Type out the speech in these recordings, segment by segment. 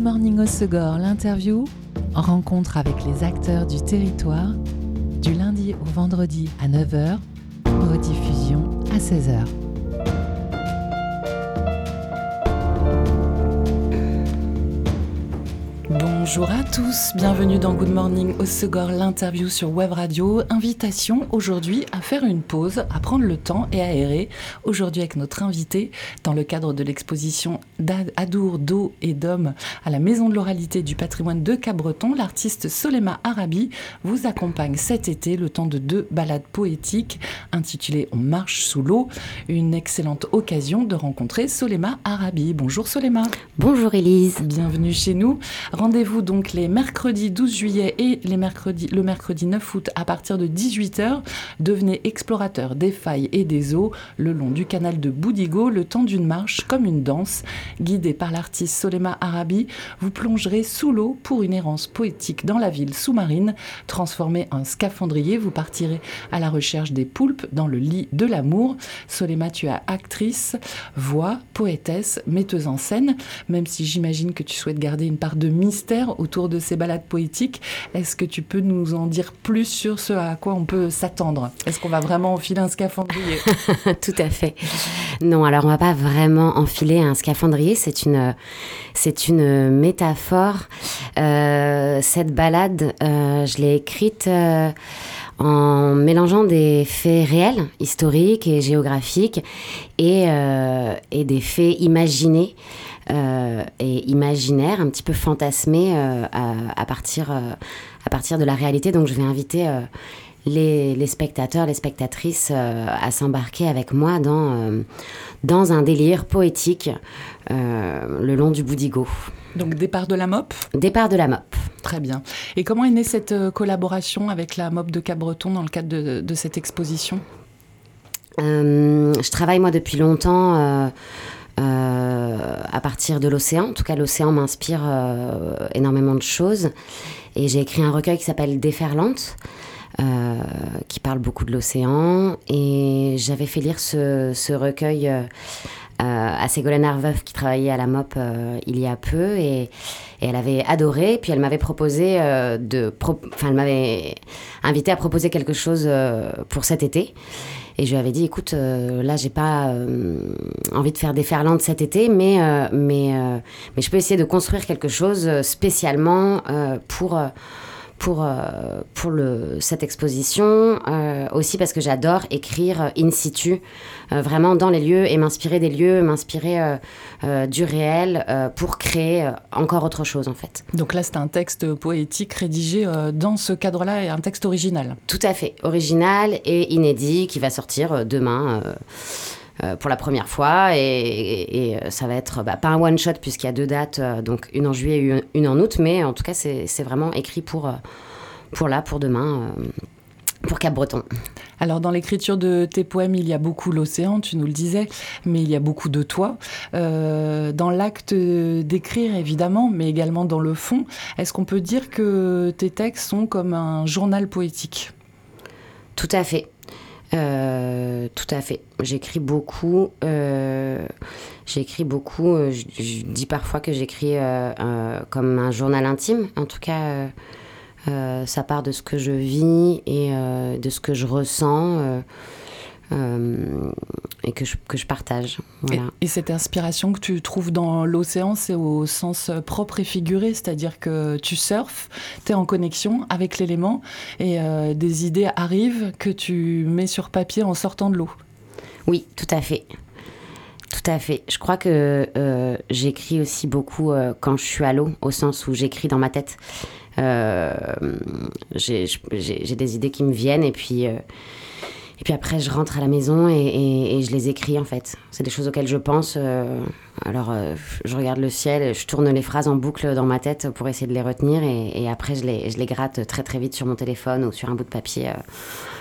Good Morning au l'interview, rencontre avec les acteurs du territoire, du lundi au vendredi à 9h, rediffusion à 16h. Bonjour à tous, bienvenue dans Good Morning au l'interview sur Web Radio. Invitation aujourd'hui à faire une pause, à prendre le temps et à errer. Aujourd'hui avec notre invité dans le cadre de l'exposition d'Adour d'eau et d'hommes à la Maison de l'oralité du patrimoine de Cabreton, l'artiste Solema Arabi vous accompagne cet été le temps de deux balades poétiques intitulées On marche sous l'eau. Une excellente occasion de rencontrer Solema Arabi. Bonjour Solema. Bonjour Elise. Bienvenue chez nous. Rendez-vous donc les mercredis 12 juillet et les mercredis, le mercredi 9 août à partir de 18h. Devenez explorateur des failles et des eaux le long du canal de Boudigo, le temps d'une marche comme une danse. Guidé par l'artiste Solema Arabi, vous plongerez sous l'eau pour une errance poétique dans la ville sous-marine. Transformé en scaphandrier, vous partirez à la recherche des poulpes dans le lit de l'amour. Solema, tu es actrice, voix, poétesse, metteuse en scène, même si j'imagine que tu souhaites garder une part de mystère autour de ces balades poétiques. Est-ce que tu peux nous en dire plus sur ce à quoi on peut s'attendre? Est-ce qu'on va vraiment enfiler un scaphandrier? Tout à fait. Non, alors on va pas vraiment enfiler un scaphandrier, c'est une, métaphore. Euh, cette balade, euh, je l'ai écrite euh, en mélangeant des faits réels, historiques et géographiques, et, des faits imaginés. Et imaginaire, un petit peu fantasmé à, partir, à partir de la réalité. Donc je vais inviter les, les, spectateurs, les spectatrices à s'embarquer avec moi dans, dans un délire poétique le long du Boudigo. Donc départ de la MOP Départ de la MOP. Très bien. Et comment est née cette collaboration avec la MOP de Cap-Breton dans le cadre de, de cette exposition? Je travaille moi depuis longtemps euh, à partir de l'océan. En tout cas, l'océan m'inspire euh, énormément de choses. Et j'ai écrit un recueil qui s'appelle Déferlante. Euh, qui parle beaucoup de l'océan. Et j'avais fait lire ce, recueil à Ségolène Arveuf, qui travaillait à la MOP il y a peu. Et, elle avait adoré. Puis elle m'avait proposé de. Enfin, elle m'avait invité à proposer quelque chose pour cet été. Et je lui avais dit, écoute, euh, là, j'ai pas euh, envie de faire des ferlandes cet été, mais, euh, mais, mais je peux essayer de construire quelque chose spécialement pour pour, euh, pour le, cette exposition, euh, aussi parce que j'adore écrire in situ, euh, vraiment dans les lieux et m'inspirer des lieux, m'inspirer du réel pour créer encore autre chose en fait. Donc là, c'est un texte poétique rédigé dans ce cadre-là et un texte original. Tout à fait, original et inédit qui va sortir demain. Euh, pour la première fois. Et, euh, ça va être bah, pas un one-shot puisqu'il y a deux dates, euh, donc une en juillet et une, en août. Mais en tout cas, c'est vraiment écrit pour, pour là, pour demain. pour Cap-Breton. Alors dans l'écriture de tes poèmes, il y a beaucoup l'océan, tu nous le disais, mais il y a beaucoup de toi. dans l'acte d'écrire, évidemment, mais également dans le fond, est-ce qu'on peut dire que tes textes sont comme un journal poétique? Tout à fait. Euh, tout à fait. J'écris beaucoup. Euh, j'écris beaucoup. Euh, je, dis parfois que j'écris comme un journal intime. En tout cas, ça part de ce que je vis et de ce que je ressens. Euh, et que je, que je partage. Et, cette inspiration que tu trouves dans l'océan, c'est au sens propre et figuré, c'est-à-dire que tu surfes, tu es en connexion avec l'élément et euh, des idées arrivent que tu mets sur papier en sortant de l'eau. Oui, tout à fait. Tout à fait. Je crois que euh, j'écris aussi beaucoup quand je suis à l'eau, au sens où j'écris dans ma tête. j'ai des idées qui me viennent et puis et puis après, je rentre à la maison et, je les écris en fait. C'est des choses auxquelles je pense. Euh, alors, euh, je regarde le ciel, je tourne les phrases en boucle dans ma tête pour essayer de les retenir et, après, je les, gratte très très vite sur mon téléphone ou sur un bout de papier euh,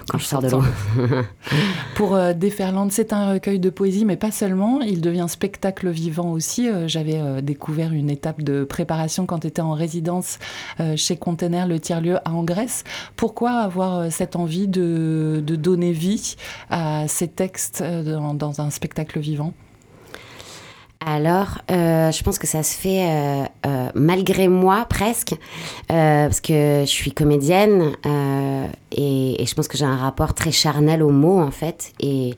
quand je sors de pour Déferlante, c'est un recueil de poésie, mais pas seulement. Il devient spectacle vivant aussi. J'avais découvert une étape de préparation quand tu étais en résidence chez Container, le tiers-lieu à Grèce. Pourquoi avoir cette envie de, donner vie à ces textes dans un spectacle vivant? Alors, euh, je pense que ça se fait euh, euh, malgré moi presque, parce que je suis comédienne et, je pense que j'ai un rapport très charnel aux mots en fait. Et,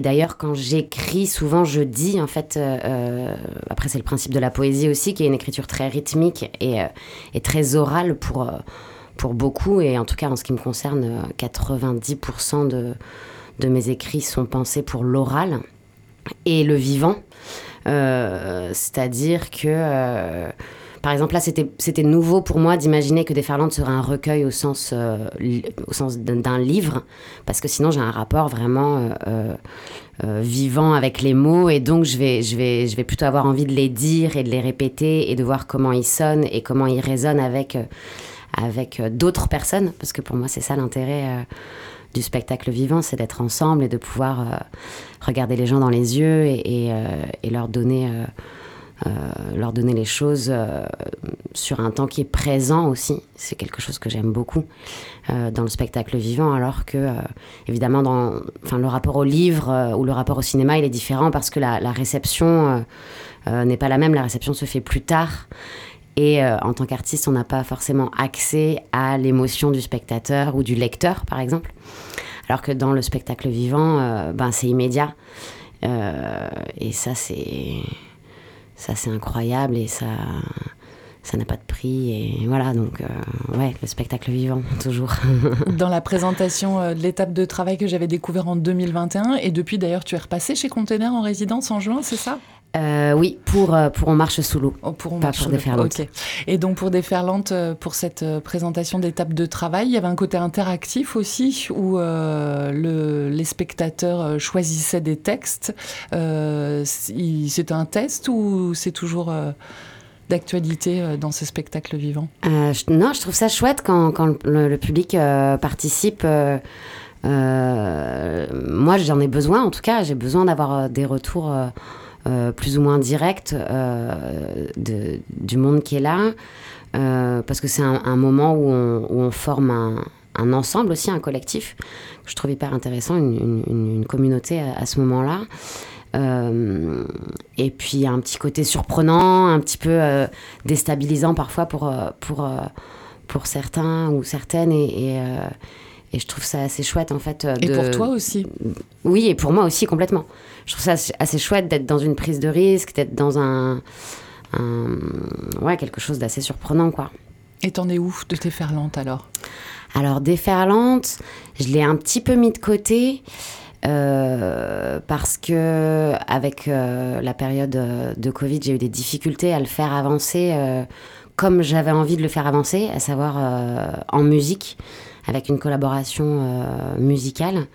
d'ailleurs, quand j'écris, souvent je dis en fait, après c'est le principe de la poésie aussi, qui est une écriture très rythmique et, très orale pour, pour beaucoup, et en tout cas en ce qui me concerne, 90% de, de mes écrits sont pensés pour l'oral et le vivant. Euh, c'est-à-dire que, euh, par exemple, là, c'était nouveau pour moi d'imaginer que Déferlante serait un recueil au sens, euh, sens d'un livre, parce que sinon j'ai un rapport vraiment vivant avec les mots, et donc je vais, je, vais, je vais plutôt avoir envie de les dire et de les répéter, et de voir comment ils sonnent et comment ils résonnent avec, avec d'autres personnes, parce que pour moi c'est ça l'intérêt du spectacle vivant, c'est d'être ensemble et de pouvoir euh, regarder les gens dans les yeux et, euh, leur donner euh, leur donner les choses sur un temps qui est présent aussi. C'est quelque chose que j'aime beaucoup dans le spectacle vivant, alors que, évidemment, dans le rapport au livre ou le rapport au cinéma, il est différent parce que la réception n'est pas la même. La réception se fait plus tard. Et en tant qu'artiste, on n'a pas forcément accès à l'émotion du spectateur ou du lecteur, par exemple. Alors que dans le spectacle vivant, euh, ben, c'est immédiat. Euh, et ça, c'est ça c'est incroyable et ça ça n'a pas de prix et voilà donc euh, ouais le spectacle vivant toujours dans la présentation de l'étape de travail que j'avais découvert en 2021 et depuis d'ailleurs tu es repassé chez Container en résidence en juin c'est ça? Euh, oui, pour, euh, pour On marche sous l'eau. Oh, pour On pas pour Déferlante. Et donc pour Déferlante, euh, pour cette présentation d'étape de travail, il y avait un côté interactif aussi où le, les spectateurs choisissaient des textes. c'est un test ou c'est toujours d'actualité dans ce spectacle vivant? Non, je trouve ça chouette quand, quand le, public participe. moi, j'en ai besoin, en tout cas, j'ai besoin d'avoir des retours euh, plus ou moins direct euh, du monde qui est là, euh, parce que c'est un, moment où on, forme un, ensemble aussi, un collectif, que je trouve hyper intéressant, une, communauté à, ce moment-là. et puis un petit côté surprenant, un petit peu déstabilisant parfois pour, pour, pour certains ou certaines. Et, et, je trouve ça assez chouette en fait. De... Et pour toi aussi Oui, et pour moi aussi complètement je trouve ça assez chouette d'être dans une prise de risque, d'être dans un, ouais, quelque chose d'assez surprenant, quoi. Et t'en es où de Déferlante alors? Alors Déferlante, je l'ai un petit peu mis de côté. Euh, parce que avec euh, la période de Covid, j'ai eu des difficultés à le faire avancer euh, comme j'avais envie de le faire avancer, à savoir en musique, avec une collaboration musicale.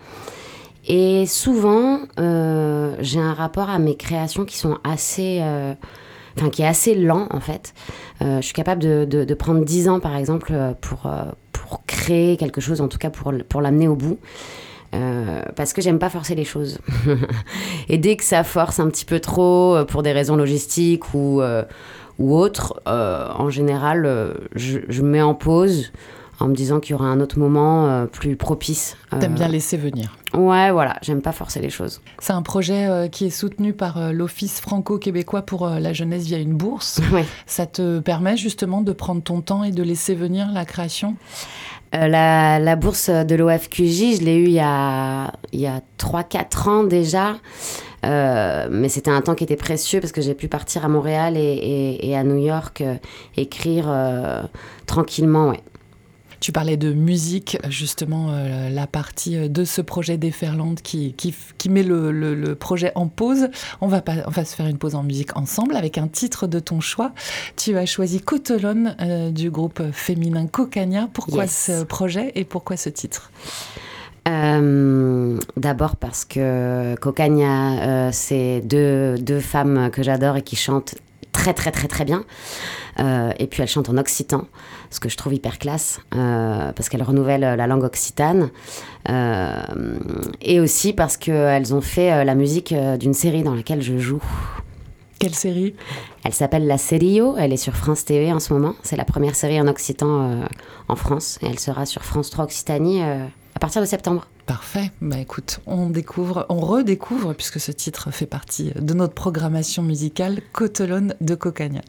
Et souvent, euh, j'ai un rapport à mes créations qui sont assez. Euh, enfin, qui est assez lent en fait. Euh, je suis capable de, prendre 10 ans par exemple pour, pour créer quelque chose, en tout cas pour, pour l'amener au bout. parce que j'aime pas forcer les choses. et dès que ça force un petit peu trop pour des raisons logistiques ou, ou autres, en général, je, je me mets en pause en me disant qu'il y aura un autre moment euh, plus propice. Euh... T'aimes bien laisser venir. Ouais, voilà, j'aime pas forcer les choses. C'est un projet euh, qui est soutenu par l'Office franco-québécois pour la jeunesse via une bourse. Ouais. Ça te permet justement de prendre ton temps et de laisser venir la création? La, la, bourse de l'OFQJ, je l'ai eue il y a, il y a 3-4 ans déjà. Euh, mais c'était un temps qui était précieux parce que j'ai pu partir à Montréal et, et, et à New York euh, écrire tranquillement. Ouais. Tu parlais de musique, justement, euh, la partie euh, de ce projet Déferlante qui, qui, qui met le, le, projet en pause. On va, pas, on va se faire une pause en musique ensemble avec un titre de ton choix. Tu as choisi Cotolone euh, du groupe féminin Cocania. Pourquoi ce projet et pourquoi ce titre? D'abord parce que Cocania, c'est deux, deux femmes que j'adore et qui chantent très très très bien. Euh, et puis elle chante en occitan, ce que je trouve hyper classe, euh, parce qu'elle renouvelle la langue occitane. Euh, et aussi parce qu'elles ont fait la musique d'une série dans laquelle je joue. Quelle série Elle s'appelle La Serio, elle est sur France TV en ce moment. C'est la première série en occitan en France et elle sera sur France 3 Occitanie à partir de septembre. Parfait. Bah écoute, on découvre, on redécouvre, puisque ce titre fait partie de notre programmation musicale, Cotelone de Cocagna.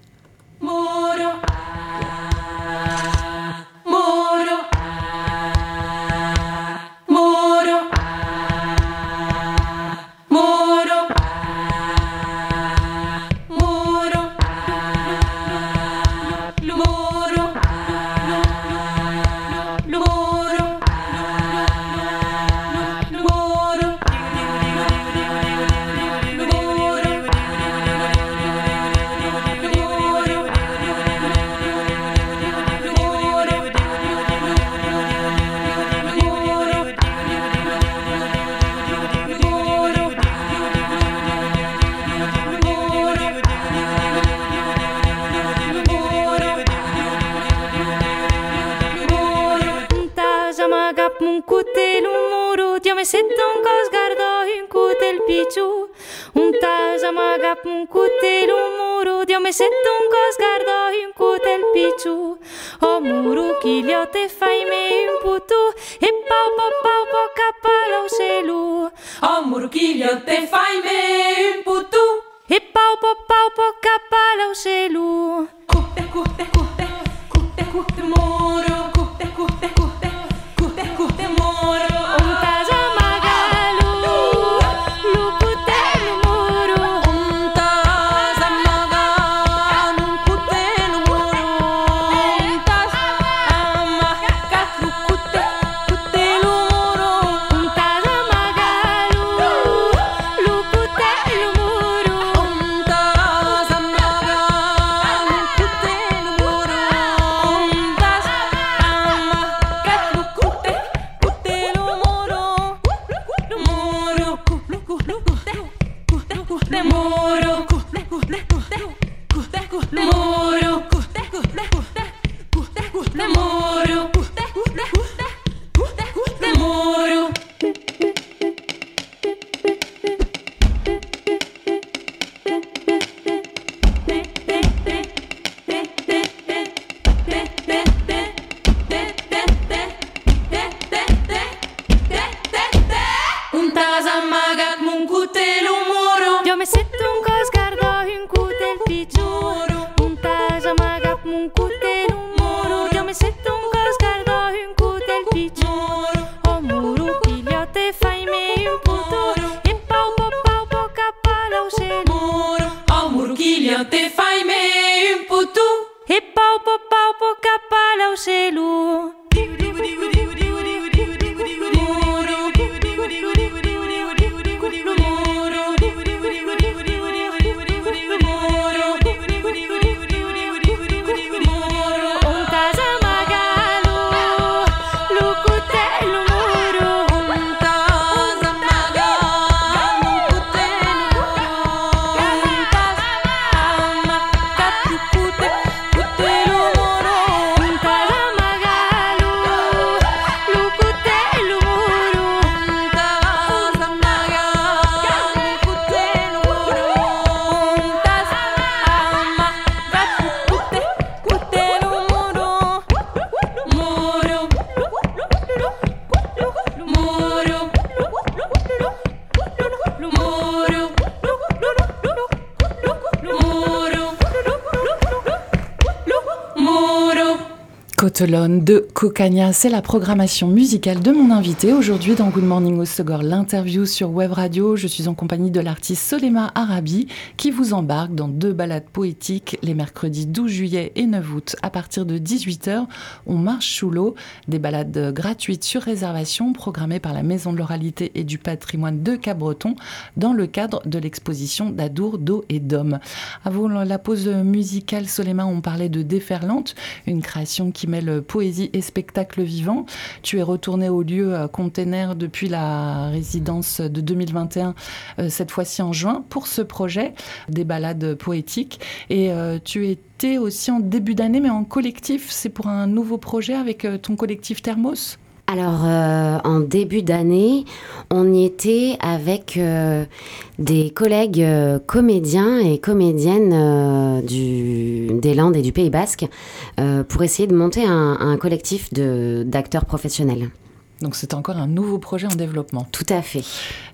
augelul. 네. De Cocagna. C'est la programmation musicale de mon invité aujourd'hui dans Good Morning Osogor, l'interview sur Web Radio. Je suis en compagnie de l'artiste Solema Arabi qui vous embarque dans deux balades poétiques les mercredis 12 juillet et 9 août à partir de 18h. On marche sous l'eau, des balades gratuites sur réservation programmées par la Maison de l'oralité et du patrimoine de Cap-Breton dans le cadre de l'exposition d'Adour, d'eau et d'hommes. Avant la pause musicale, Solema, on parlait de Déferlante, une création qui mêle poésie et spectacle vivant. Tu es retourné au lieu euh, container depuis la résidence de 2021, euh, cette fois-ci en juin, pour ce projet des balades poétiques. Et euh, tu étais aussi en début d'année, mais en collectif. C'est pour un nouveau projet avec ton collectif Thermos? Alors, euh, en début d'année, on y était avec euh, des collègues euh, comédiens et comédiennes des Landes et du Pays Basque pour essayer de monter un, un collectif d'acteurs professionnels. Donc c'est encore un nouveau projet en développement. Tout à fait.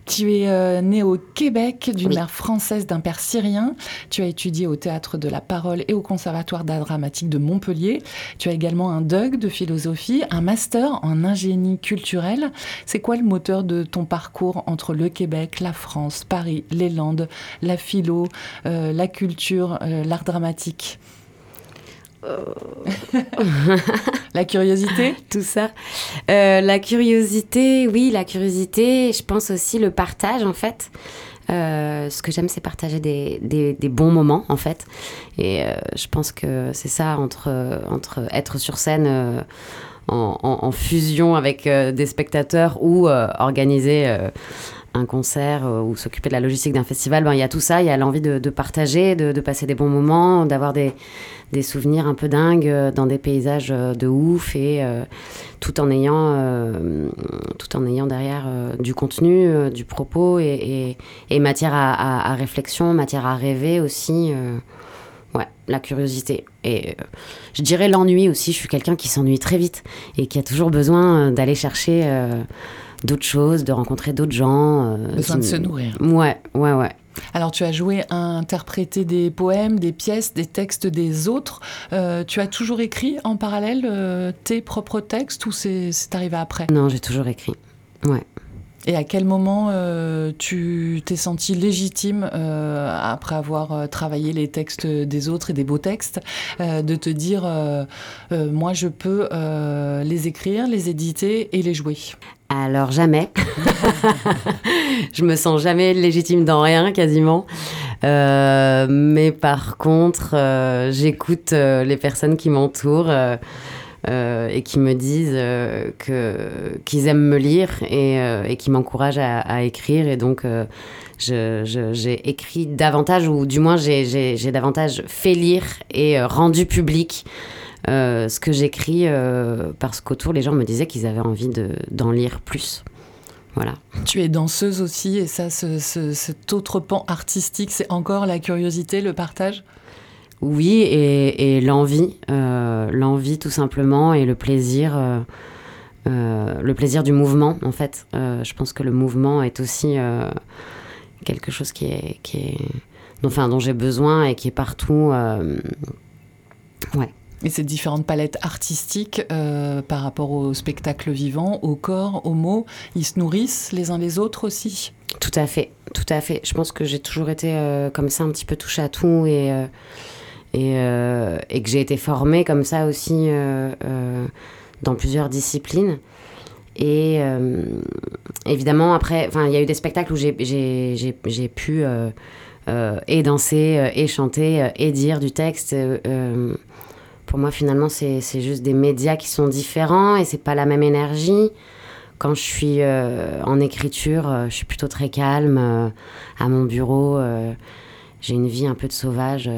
Tu es euh, né au Québec d'une mère française d'un père syrien. Tu as étudié au Théâtre de la Parole et au Conservatoire d'art dramatique de Montpellier. Tu as également un DUG de philosophie, un master en ingénie culturelle. C'est quoi le moteur de ton parcours entre le Québec, la France, Paris, les Landes, la philo, euh, la culture, euh, l'art dramatique? la curiosité Tout ça. Euh, la curiosité, oui, la curiosité. Je pense aussi le partage, en fait. Euh, ce que j'aime, c'est partager des, des, bons moments, en fait. Et euh, je pense que c'est ça, entre, entre être sur scène en, en, fusion avec des spectateurs ou organiser un concert ou s'occuper de la logistique d'un festival, ben, il y a tout ça, il y a l'envie de, partager, de, passer des bons moments, d'avoir des, des souvenirs un peu dingues euh, dans des paysages euh, de ouf et euh, tout en ayant tout en ayant derrière du contenu, du propos et, et, matière à, réflexion, matière à rêver aussi. Ouais, la curiosité. Et je dirais l'ennui aussi. Je suis quelqu'un qui s'ennuie très vite et qui a toujours besoin d'aller chercher d'autres choses, de rencontrer d'autres gens. besoin de se nourrir. Ouais, ouais, ouais. Alors tu as joué à interpréter des poèmes, des pièces, des textes des autres. Euh, tu as toujours écrit en parallèle euh, tes propres textes ou c'est arrivé après? Non, j'ai toujours écrit. Ouais. Et à quel moment euh, tu t'es senti légitime, après avoir travaillé les textes des autres et des beaux textes, de te dire, moi je peux les écrire, les éditer et les jouer? Alors jamais. je me sens jamais légitime dans rien quasiment. Euh, mais par contre, euh, j'écoute euh, les personnes qui m'entourent et qui me disent qu'ils aiment me lire et, qui m'encouragent à, écrire. Et donc, j'ai écrit davantage, ou du moins j'ai davantage fait lire et rendu public euh, ce que j'écris euh, parce qu'autour les gens me disaient qu'ils avaient envie d'en lire plus. Voilà. Tu es danseuse aussi et ça, cet autre pan artistique, c'est encore la curiosité, le partage? Oui, et, l'envie, euh, l'envie tout simplement et le plaisir. le plaisir du mouvement, en fait. je pense que le mouvement est aussi quelque chose qui est, qui est, enfin, dont j'ai besoin et qui est partout. ouais. Et ces différentes palettes artistiques euh, par rapport au spectacle vivant, au corps, aux mots, ils se nourrissent les uns les autres aussi Tout à fait, tout à fait. Je pense que j'ai toujours été euh, comme ça, un petit peu touche à tout et, euh, et, et, que j'ai été formée comme ça aussi dans plusieurs disciplines. Et évidemment, après, il y a eu des spectacles où j'ai pu et danser, et chanter, et dire du texte pour moi, finalement, c'est juste des médias qui sont différents et c'est pas la même énergie. Quand je suis euh, en écriture, euh, je suis plutôt très calme. Euh, à mon bureau, j'ai une vie un peu de sauvage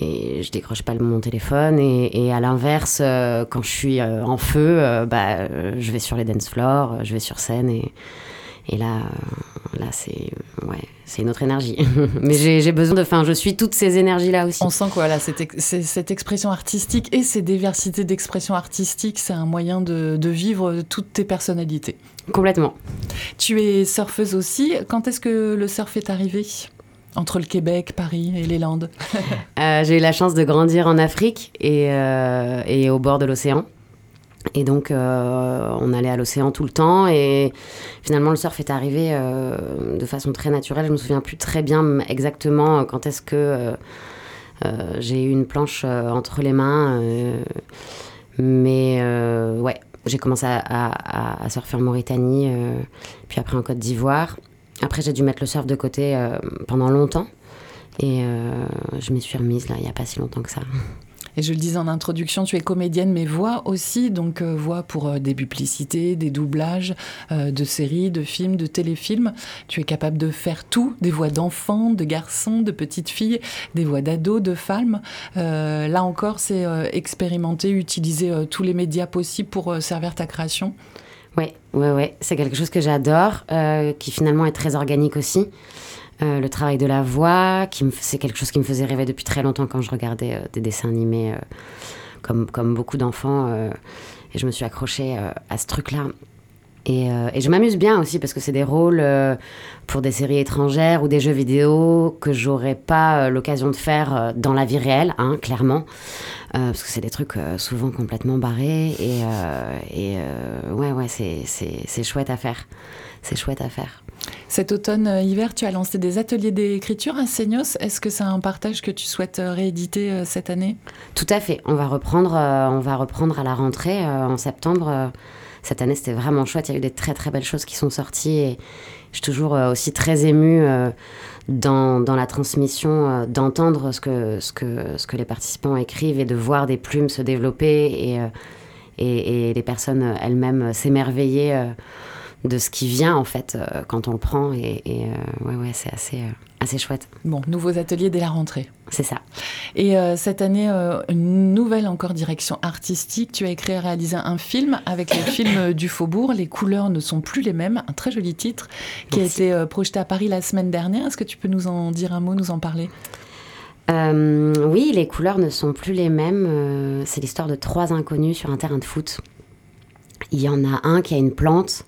et je décroche pas mon téléphone. Et, et à l'inverse, quand je suis en feu, bah, je vais sur les dance floors, je vais sur scène et, et là, là c'est ouais, c'est une autre énergie. Mais j'ai besoin de. Enfin, je suis toutes ces énergies-là aussi. On sent que voilà, cette, cette expression artistique et ces diversités d'expression artistique, c'est un moyen de, de, vivre toutes tes personnalités. Complètement. Tu es surfeuse aussi. Quand est-ce que le surf est arrivé? Entre le Québec, Paris et les Landes euh, J'ai eu la chance de grandir en Afrique et, euh, et au bord de l'océan. Et donc, euh, on allait à l'océan tout le temps. Et finalement, le surf est arrivé euh, de façon très naturelle. Je me souviens plus très bien exactement quand est-ce que euh, j'ai eu une planche entre les mains. mais ouais, j'ai commencé à, surfer en Mauritanie, puis après en Côte d'Ivoire. Après, j'ai dû mettre le surf de côté pendant longtemps. Et je m'y suis remise là, il n'y a pas si longtemps que ça. Et je le disais en introduction, tu es comédienne, mais voix aussi, donc euh, voix pour euh, des publicités, des doublages euh, de séries, de films, de téléfilms. Tu es capable de faire tout, des voix d'enfants, de garçons, de petites filles, des voix d'ados, de femmes. là encore, c'est expérimenter, utiliser tous les médias possibles pour servir ta création. Oui, ouais, ouais. c'est quelque chose que j'adore, qui finalement est très organique aussi. Euh, le travail de la voix, c'est quelque chose qui me faisait rêver depuis très longtemps quand je regardais euh, des dessins animés, euh, comme, comme beaucoup d'enfants. et je me suis accrochée à ce truc-là. Et, et, je m'amuse bien aussi parce que c'est des rôles pour des séries étrangères ou des jeux vidéo que j'aurais pas l'occasion de faire dans la vie réelle, hein, clairement. parce que c'est des trucs souvent complètement barrés. Et, et ouais, ouais, c'est chouette à faire. C'est chouette à faire. Cet automne-hiver, euh, tu as lancé des ateliers d'écriture à Seignos. Est-ce que c'est un partage que tu souhaites euh, rééditer euh, cette année? Tout à fait. On va reprendre, on va reprendre à la rentrée en septembre. Cette année, c'était vraiment chouette. Il y a eu des très très belles choses qui sont sorties je suis toujours aussi très émue dans, la transmission d'entendre ce que, ce, que, ce que les participants écrivent et de voir des plumes se développer et, et les personnes elles-mêmes s'émerveiller de ce qui vient en fait euh, quand on le prend et, euh, ouais ouais c'est assez euh, assez chouette. Bon, nouveaux ateliers dès la rentrée. C'est ça. Et cette année, une nouvelle encore direction artistique. Tu as écrit et réalisé un film avec les films du Faubourg. Les couleurs ne sont plus les mêmes. Un très joli titre qui a été projeté à Paris la semaine dernière. Est-ce que tu peux nous en dire un mot, nous en parler? Oui, les couleurs ne sont plus les mêmes. c'est l'histoire de trois inconnus sur un terrain de foot. Il y en a un qui a une plante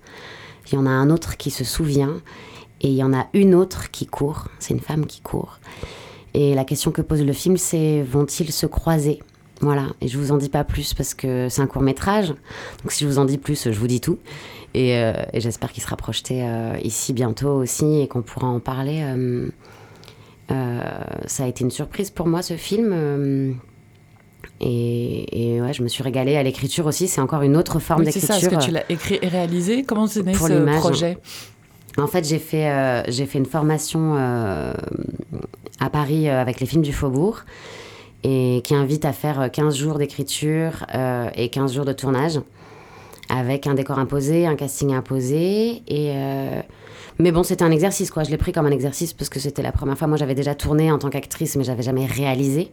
il y en a un autre qui se souvient, et il y en a une autre qui court, c'est une femme qui court. Et la question que pose le film, c'est vont-ils se croiser? Voilà, et je vous en dis pas plus parce que c'est un court métrage, donc si je vous en dis plus, je vous dis tout. Et, euh, j'espère qu'il sera projeté euh, ici bientôt aussi et qu'on pourra en parler. Euh, ça a été une surprise pour moi ce film et, ouais, je me suis régalée à l'écriture aussi. C'est encore une autre forme d'écriture. C'est ça, est-ce que tu l'as écrit et réalisé Comment c'est né ce projet? En fait, j'ai fait, euh, j'ai fait une formation euh, à Paris euh, avec les films du Faubourg et qui invite à faire 15 jours d'écriture et 15 jours de tournage avec un décor imposé, un casting imposé. Et, mais bon, c'était un exercice, quoi. Je l'ai pris comme un exercice parce que c'était la première fois. Moi, j'avais déjà tourné en tant qu'actrice, mais j'avais jamais réalisé.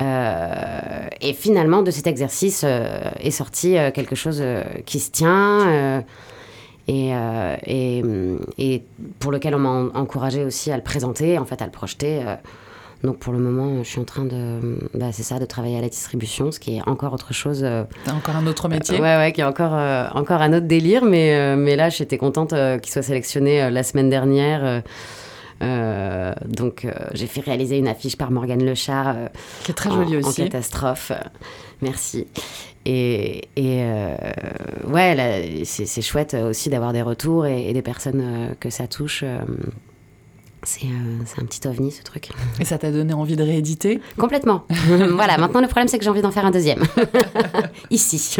Euh, et finalement, de cet exercice euh, est sorti euh, quelque chose qui se tient et, et, et, pour lequel on m'a encouragé aussi à le présenter, en fait, à le projeter. Donc pour le moment, je suis en train de, bah, c'est ça, de travailler à la distribution, ce qui est encore autre chose. encore un autre métier? ouais, ouais, qui est encore, encore un autre délire, mais, mais là, j'étais contente qu'il soit sélectionné la semaine dernière donc euh, j'ai fait réaliser une affiche par Morgane Lechat. Euh, qui est très jolie aussi. En catastrophe. merci. Et, et ouais, c'est chouette aussi d'avoir des retours et, des personnes que ça touche. C'est un petit ovni ce truc. Et ça t'a donné envie de rééditer? Complètement. voilà, maintenant le problème c'est que j'ai envie d'en faire un deuxième. Ici.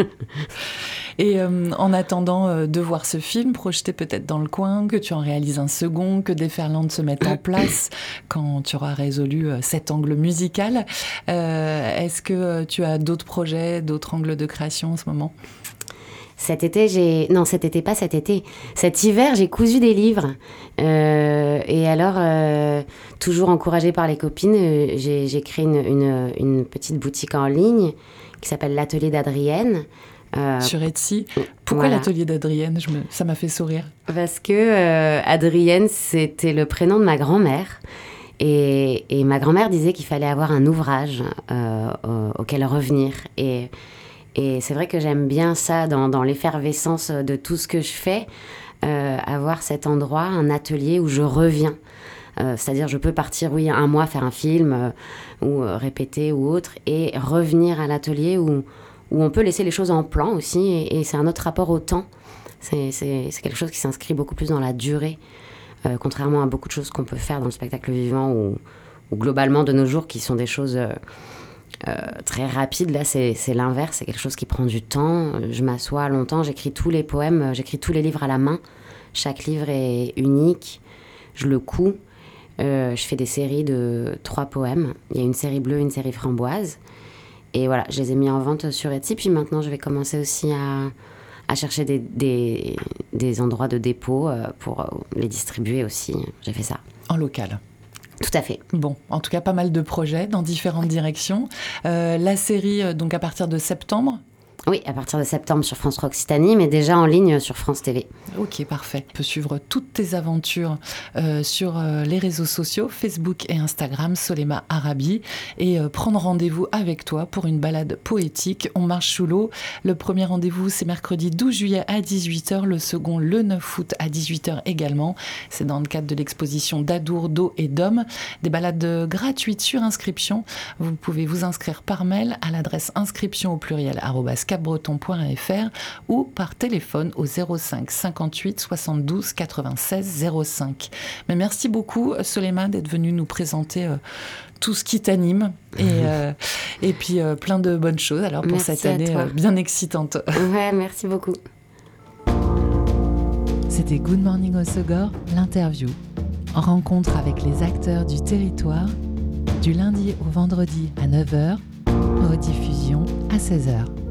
Et euh, en attendant euh, de voir ce film projeté peut-être dans le coin, que tu en réalises un second, que des Déferlante se mettent en place quand tu auras résolu euh, cet angle musical, est-ce que tu as d'autres projets, d'autres angles de création en ce moment? Cet été, j'ai... Non, cet été, pas cet été. Cet hiver, j'ai cousu des livres. et alors, toujours encouragée par les copines, j'ai, créé une, une, petite boutique en ligne qui s'appelle l'Atelier d'Adrienne. Euh, sur Etsy. Pourquoi l'atelier d'Adrienne? Ça m'a fait sourire. Parce que euh, Adrienne, c'était le prénom de ma grand-mère. Et, ma grand-mère disait qu'il fallait avoir un ouvrage euh, auquel revenir. Et, et c'est vrai que j'aime bien ça dans, dans l'effervescence de tout ce que je fais, avoir cet endroit, un atelier où je reviens. C'est-à-dire, je peux partir, oui, un mois faire un film ou répéter ou autre, et revenir à l'atelier où, où on peut laisser les choses en plan aussi, et, c'est un autre rapport au temps. C'est quelque chose qui s'inscrit beaucoup plus dans la durée, euh, contrairement à beaucoup de choses qu'on peut faire dans le spectacle vivant ou, globalement de nos jours qui sont des choses euh, euh, très rapides. Là, c'est l'inverse, c'est quelque chose qui prend du temps. Je m'assois longtemps, j'écris tous les poèmes, j'écris tous les livres à la main. Chaque livre est unique, je le couds. je fais des séries de trois poèmes. Il y a une série bleue, une série framboise. Et voilà, je les ai mis en vente sur Etsy. Puis maintenant, je vais commencer aussi à, à chercher des, des, des, endroits de dépôt euh, pour euh, les distribuer aussi. J'ai fait ça. En local tout à fait. Bon, en tout cas, pas mal de projets dans différentes directions. Euh, la série, donc à partir de septembre, oui, à partir de septembre sur France Occitanie, mais déjà en ligne sur France TV. Ok, parfait. Tu peux suivre toutes tes aventures euh, sur euh, les réseaux sociaux, Facebook et Instagram, Solema Arabi, et euh, prendre rendez-vous avec toi pour une balade poétique. On marche sous l'eau. Le premier rendez-vous, c'est mercredi 12 juillet à 18h, le second le 9 août à 18h également. C'est dans le cadre de l'exposition d'Adour, d'eau et d'hommes. Des balades gratuites sur inscription. Vous pouvez vous inscrire par mail à l'adresse inscription au pluriel capbreton.fr ou par téléphone au 05 58 72 96 05. Mais merci beaucoup Solema d'être venu nous présenter euh, tout ce qui t'anime et, euh, et puis euh, plein de bonnes choses alors pour cette année bien excitante. Ouais, merci beaucoup. C'était Good Morning Osogor, l'interview. En rencontre avec les acteurs du territoire, du lundi au vendredi à 9h, rediffusion à 16h.